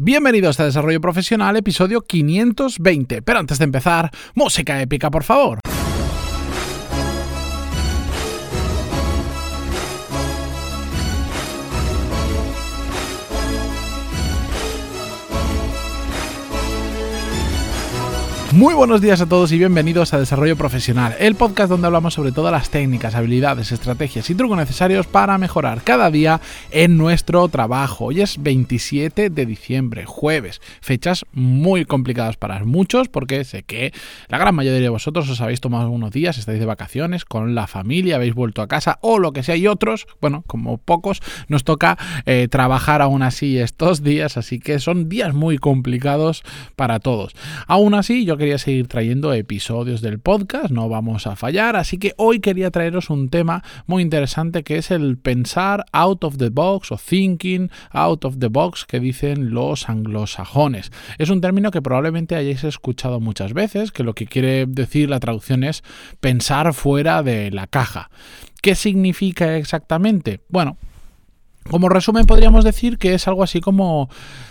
Bienvenidos a Desarrollo Profesional, episodio 520. Pero antes de empezar, música épica, por favor. Muy buenos días a todos y bienvenidos a Desarrollo Profesional, el podcast donde hablamos sobre todas las técnicas, habilidades, estrategias y trucos necesarios para mejorar cada día en nuestro trabajo. Hoy es 27 de diciembre, jueves, fechas muy complicadas para muchos porque sé que la gran mayoría de vosotros os habéis tomado unos días, estáis de vacaciones con la familia, habéis vuelto a casa o lo que sea y otros, bueno, como pocos, nos toca eh, trabajar aún así estos días, así que son días muy complicados para todos. Aún así, yo quería seguir trayendo episodios del podcast, no vamos a fallar, así que hoy quería traeros un tema muy interesante que es el pensar out of the box o thinking out of the box que dicen los anglosajones. Es un término que probablemente hayáis escuchado muchas veces, que lo que quiere decir la traducción es pensar fuera de la caja. ¿Qué significa exactamente? Bueno, como resumen podríamos decir que es algo así como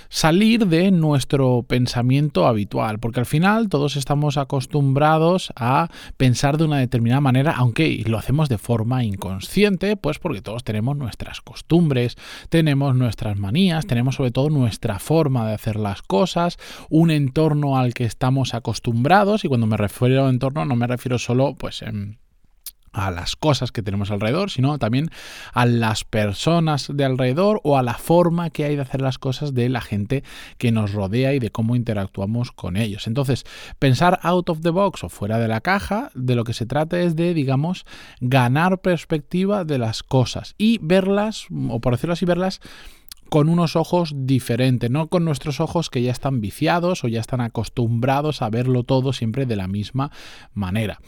salir de nuestro pensamiento habitual, porque al final todos estamos acostumbrados a pensar de una determinada manera, aunque lo hacemos de forma inconsciente, pues porque todos tenemos nuestras costumbres, tenemos nuestras manías, tenemos sobre todo nuestra forma de hacer las cosas, un entorno al que estamos acostumbrados, y cuando me refiero a entorno no me refiero solo pues en a las cosas que tenemos alrededor, sino también a las personas de alrededor o a la forma que hay de hacer las cosas de la gente que nos rodea y de cómo interactuamos con ellos. Entonces, pensar out of the box o fuera de la caja, de lo que se trata es de, digamos, ganar perspectiva de las cosas y verlas, o por decirlo así, verlas con unos ojos diferentes, no con nuestros ojos que ya están viciados o ya están acostumbrados a verlo todo siempre de la misma manera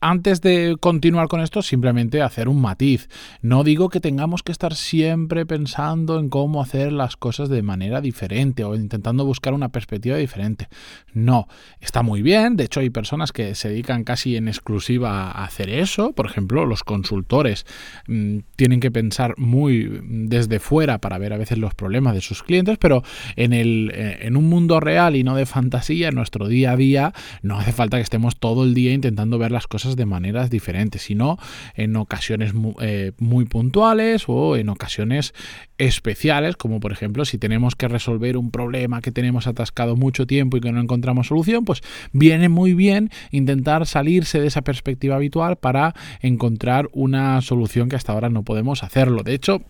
antes de continuar con esto, simplemente hacer un matiz. No digo que tengamos que estar siempre pensando en cómo hacer las cosas de manera diferente o intentando buscar una perspectiva diferente. No, está muy bien. De hecho, hay personas que se dedican casi en exclusiva a hacer eso. Por ejemplo, los consultores mm, tienen que pensar muy desde fuera para ver a veces los problemas de sus clientes, pero en, el, eh, en un mundo real y no de fantasía, en nuestro día a día, no hace falta que estemos todo el día intentando ver las cosas de maneras diferentes, sino en ocasiones eh, muy, puntuales o en ocasiones especiales, como por ejemplo si tenemos que resolver un problema que tenemos atascado mucho tiempo y que no encontramos solución, pues viene muy bien intentar salirse de esa perspectiva habitual para encontrar una solución que hasta ahora no podemos hacerlo. De hecho,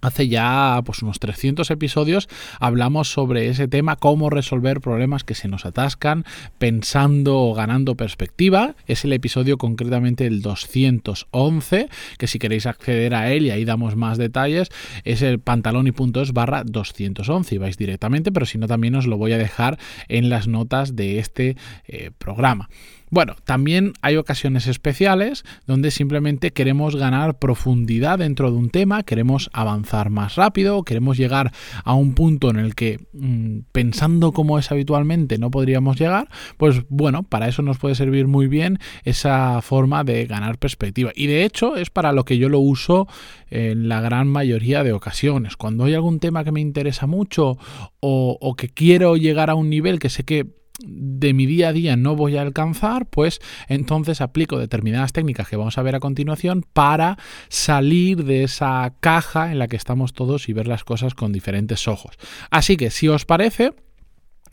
Hace ya pues unos 300 episodios hablamos sobre ese tema, cómo resolver problemas que se nos atascan pensando o ganando perspectiva. Es el episodio concretamente el 211, que si queréis acceder a él y ahí damos más detalles, es el puntos barra 211 y vais directamente, pero si no también os lo voy a dejar en las notas de este eh, programa. Bueno, también hay ocasiones especiales donde simplemente queremos ganar profundidad dentro de un tema, queremos avanzar más rápido, queremos llegar a un punto en el que mm, pensando como es habitualmente no podríamos llegar, pues bueno, para eso nos puede servir muy bien esa forma de ganar perspectiva. Y de hecho es para lo que yo lo uso en la gran mayoría de ocasiones. Cuando hay algún tema que me interesa mucho o, o que quiero llegar a un nivel que sé que de mi día a día no voy a alcanzar, pues entonces aplico determinadas técnicas que vamos a ver a continuación para salir de esa caja en la que estamos todos y ver las cosas con diferentes ojos. Así que si os parece,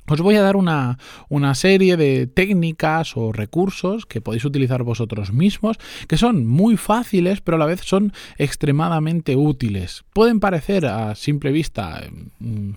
os voy a dar una, serie de técnicas o recursos que podéis utilizar vosotros mismos, que son muy fáciles, pero a la vez son extremadamente útiles. Pueden parecer a simple vista mm,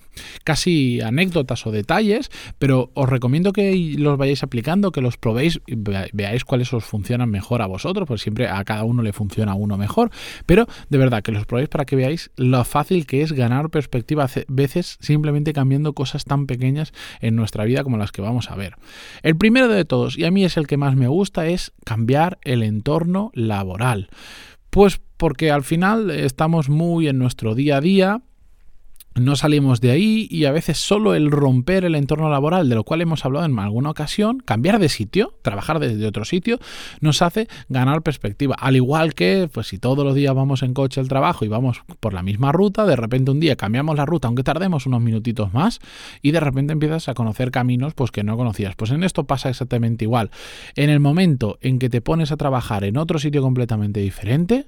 casi anécdotas o detalles, pero os recomiendo que los vayáis aplicando, que los probéis, y veáis cuáles os funcionan mejor a vosotros, pues siempre a cada uno le funciona uno mejor, pero de verdad que los probéis para que veáis lo fácil que es ganar perspectiva a veces simplemente cambiando cosas tan pequeñas en nuestra vida como las que vamos a ver. El primero de todos, y a mí es el que más me gusta, es cambiar el entorno laboral. Pues porque al final estamos muy en nuestro día a día, no salimos de ahí y a veces solo el romper el entorno laboral, de lo cual hemos hablado en alguna ocasión, cambiar de sitio, trabajar desde otro sitio, nos hace ganar perspectiva. Al igual que, pues si todos los días vamos en coche al trabajo y vamos por la misma ruta, de repente un día cambiamos la ruta, aunque tardemos unos minutitos más, y de repente empiezas a conocer caminos pues que no conocías. Pues en esto pasa exactamente igual. En el momento en que te pones a trabajar en otro sitio completamente diferente,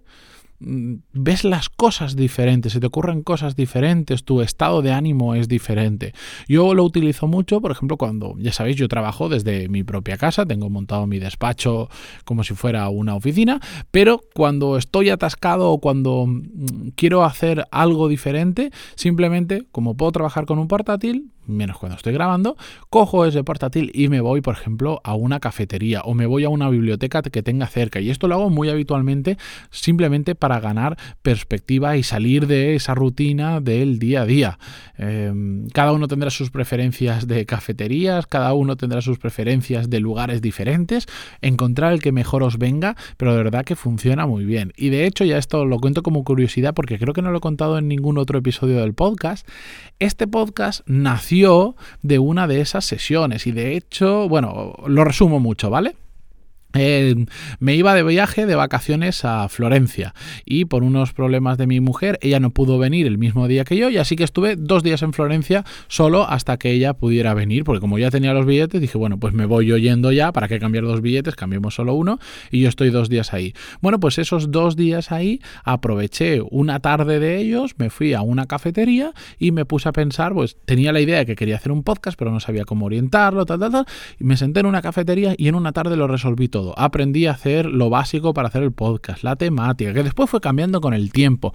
ves las cosas diferentes, se te ocurren cosas diferentes, tu estado de ánimo es diferente. Yo lo utilizo mucho, por ejemplo, cuando, ya sabéis, yo trabajo desde mi propia casa, tengo montado mi despacho como si fuera una oficina, pero cuando estoy atascado o cuando mm, quiero hacer algo diferente, simplemente, como puedo trabajar con un portátil, menos cuando estoy grabando, cojo ese portátil y me voy, por ejemplo, a una cafetería o me voy a una biblioteca que tenga cerca. Y esto lo hago muy habitualmente simplemente para ganar perspectiva y salir de esa rutina del día a día. Em, cada uno tendrá sus preferencias de cafeterías, cada uno tendrá sus preferencias de lugares diferentes, encontrar el que mejor os venga, pero de verdad que funciona muy bien. Y de hecho ya esto lo cuento como curiosidad porque creo que no lo he contado en ningún otro episodio del podcast. Este podcast nació de una de esas sesiones y de hecho, bueno, lo resumo mucho, ¿vale? Eh, me iba de viaje de vacaciones a Florencia y por unos problemas de mi mujer ella no pudo venir el mismo día que yo y así que estuve dos días en Florencia solo hasta que ella pudiera venir porque como ya tenía los billetes dije bueno pues me voy yo yendo ya para que cambiar dos billetes cambiemos solo uno y yo estoy dos días ahí. Bueno pues esos dos días ahí aproveché una tarde de ellos me fui a una cafetería y me puse a pensar pues tenía la idea de que quería hacer un podcast pero no sabía cómo orientarlo tal tal tal y me senté en una cafetería y en una tarde lo resolví todo Aprendí a hacer lo básico para hacer el podcast, la temática, que después fue cambiando con el tiempo.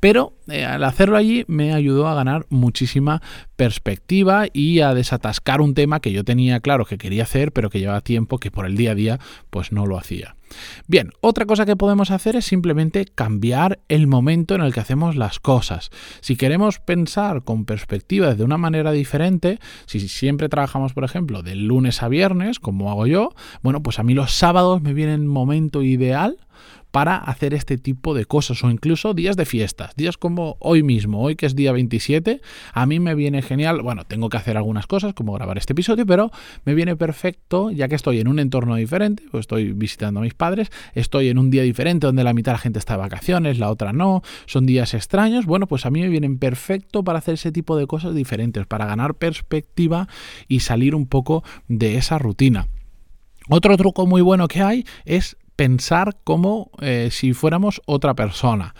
Pero eh, al hacerlo allí me ayudó a ganar muchísima perspectiva y a desatascar un tema que yo tenía claro que quería hacer, pero que llevaba tiempo que por el día a día pues no lo hacía. Bien, otra cosa que podemos hacer es simplemente cambiar el momento en el que hacemos las cosas. Si queremos pensar con perspectiva de una manera diferente, si siempre trabajamos, por ejemplo, de lunes a viernes, como hago yo, bueno, pues a mí los sábados me viene el momento ideal para hacer este tipo de cosas o incluso días de fiestas, días como hoy mismo, hoy que es día 27, a mí me viene genial, bueno, tengo que hacer algunas cosas como grabar este episodio, pero me viene perfecto ya que estoy en un entorno diferente, pues estoy visitando a mis padres, estoy en un día diferente donde la mitad de la gente está de vacaciones, la otra no, son días extraños, bueno, pues a mí me vienen perfecto para hacer ese tipo de cosas diferentes, para ganar perspectiva y salir un poco de esa rutina. Otro truco muy bueno que hay es pensar como eh, si fuéramos otra persona.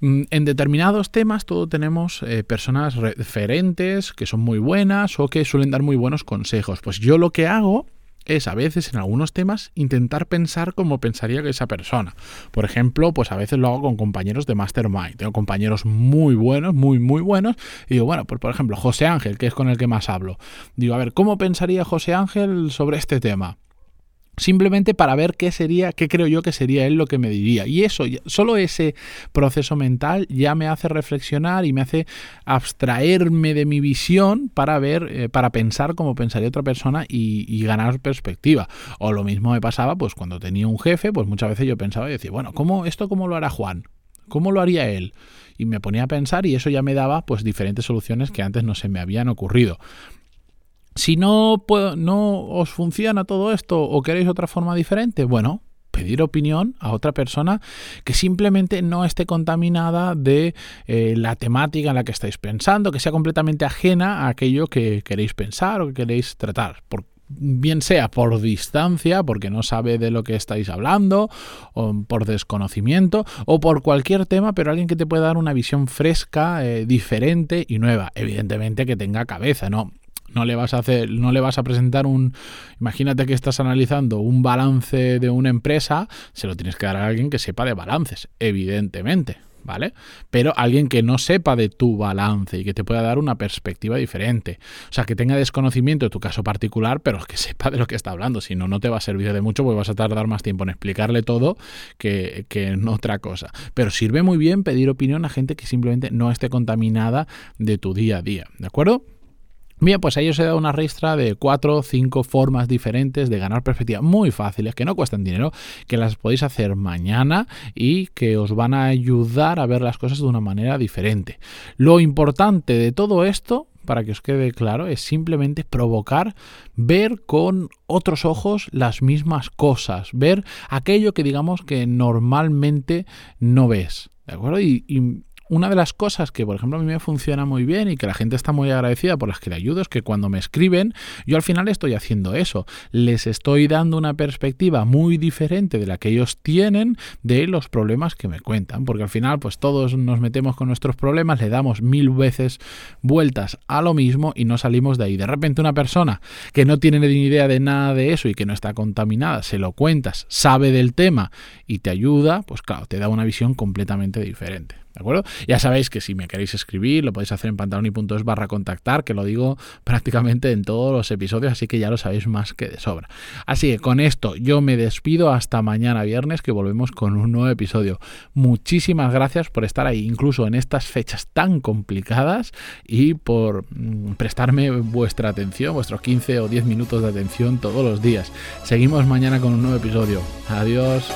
Mm, en determinados temas todos tenemos eh, personas referentes que son muy buenas o que suelen dar muy buenos consejos. Pues yo lo que hago es a veces en algunos temas intentar pensar como pensaría esa persona. Por ejemplo, pues a veces lo hago con compañeros de Mastermind. Tengo compañeros muy buenos, muy, muy buenos. Y digo, bueno, pues por ejemplo, José Ángel, que es con el que más hablo. Digo, a ver, ¿cómo pensaría José Ángel sobre este tema? Simplemente para ver qué sería, qué creo yo que sería él lo que me diría. Y eso, solo ese proceso mental ya me hace reflexionar y me hace abstraerme de mi visión para ver, eh, para pensar como pensaría otra persona y, ganar perspectiva. O lo mismo me pasaba, pues cuando tenía un jefe, pues muchas veces yo pensaba y decía, bueno, ¿cómo, ¿esto cómo lo hará Juan? ¿Cómo lo haría él? Y me ponía a pensar y eso ya me daba pues diferentes soluciones que antes no se me habían ocurrido. Si no, no os funciona todo esto o queréis otra forma diferente, bueno, pedir opinión a otra persona que simplemente no esté contaminada de eh, la temática en la que estáis pensando, que sea completamente ajena a aquello que queréis pensar o que queréis tratar. bien sea por distancia, porque no sabe de lo que estáis hablando, o por desconocimiento, o por cualquier tema, pero alguien que te pueda dar una visión fresca, eh, diferente y nueva. Evidentemente que tenga cabeza, ¿no? No le vas a hacer, no le vas a presentar un. Imagínate que estás analizando un balance de una empresa, se lo tienes que dar a alguien que sepa de balances, evidentemente. ¿Vale? Pero alguien que no sepa de tu balance y que te pueda dar una perspectiva diferente. O sea, que tenga desconocimiento de tu caso particular, pero que sepa de lo que está hablando. Si no, no te va a servir de mucho porque vas a tardar más tiempo en explicarle todo que, que en otra cosa. Pero sirve muy bien pedir opinión a gente que simplemente no esté contaminada de tu día a día. ¿De acuerdo? Bien, pues ahí os he dado una ristra de cuatro o cinco formas diferentes de ganar perspectiva muy fáciles, que no cuestan dinero, que las podéis hacer mañana y que os van a ayudar a ver las cosas de una manera diferente. Lo importante de todo esto para que os quede claro, es simplemente provocar ver con otros ojos las mismas cosas, ver aquello que digamos que normalmente no ves. ¿De acuerdo? Y, y una de las cosas que, por ejemplo, a mí me funciona muy bien y que la gente está muy agradecida por las que le ayudo es que cuando me escriben, yo al final estoy haciendo eso. Les estoy dando una perspectiva muy diferente de la que ellos tienen de los problemas que me cuentan. Porque al final, pues todos nos metemos con nuestros problemas, le damos mil veces vueltas a lo mismo y no salimos de ahí. De repente una persona que no tiene ni idea de nada de eso y que no está contaminada, se lo cuentas, sabe del tema y te ayuda, pues claro, te da una visión completamente diferente. ¿De acuerdo? Ya sabéis que si me queréis escribir, lo podéis hacer en pantaloni.es barra contactar, que lo digo prácticamente en todos los episodios, así que ya lo sabéis más que de sobra. Así que con esto yo me despido hasta mañana viernes, que volvemos con un nuevo episodio. Muchísimas gracias por estar ahí, incluso en estas fechas tan complicadas, y por mm, prestarme vuestra atención, vuestros 15 o 10 minutos de atención todos los días. Seguimos mañana con un nuevo episodio. Adiós.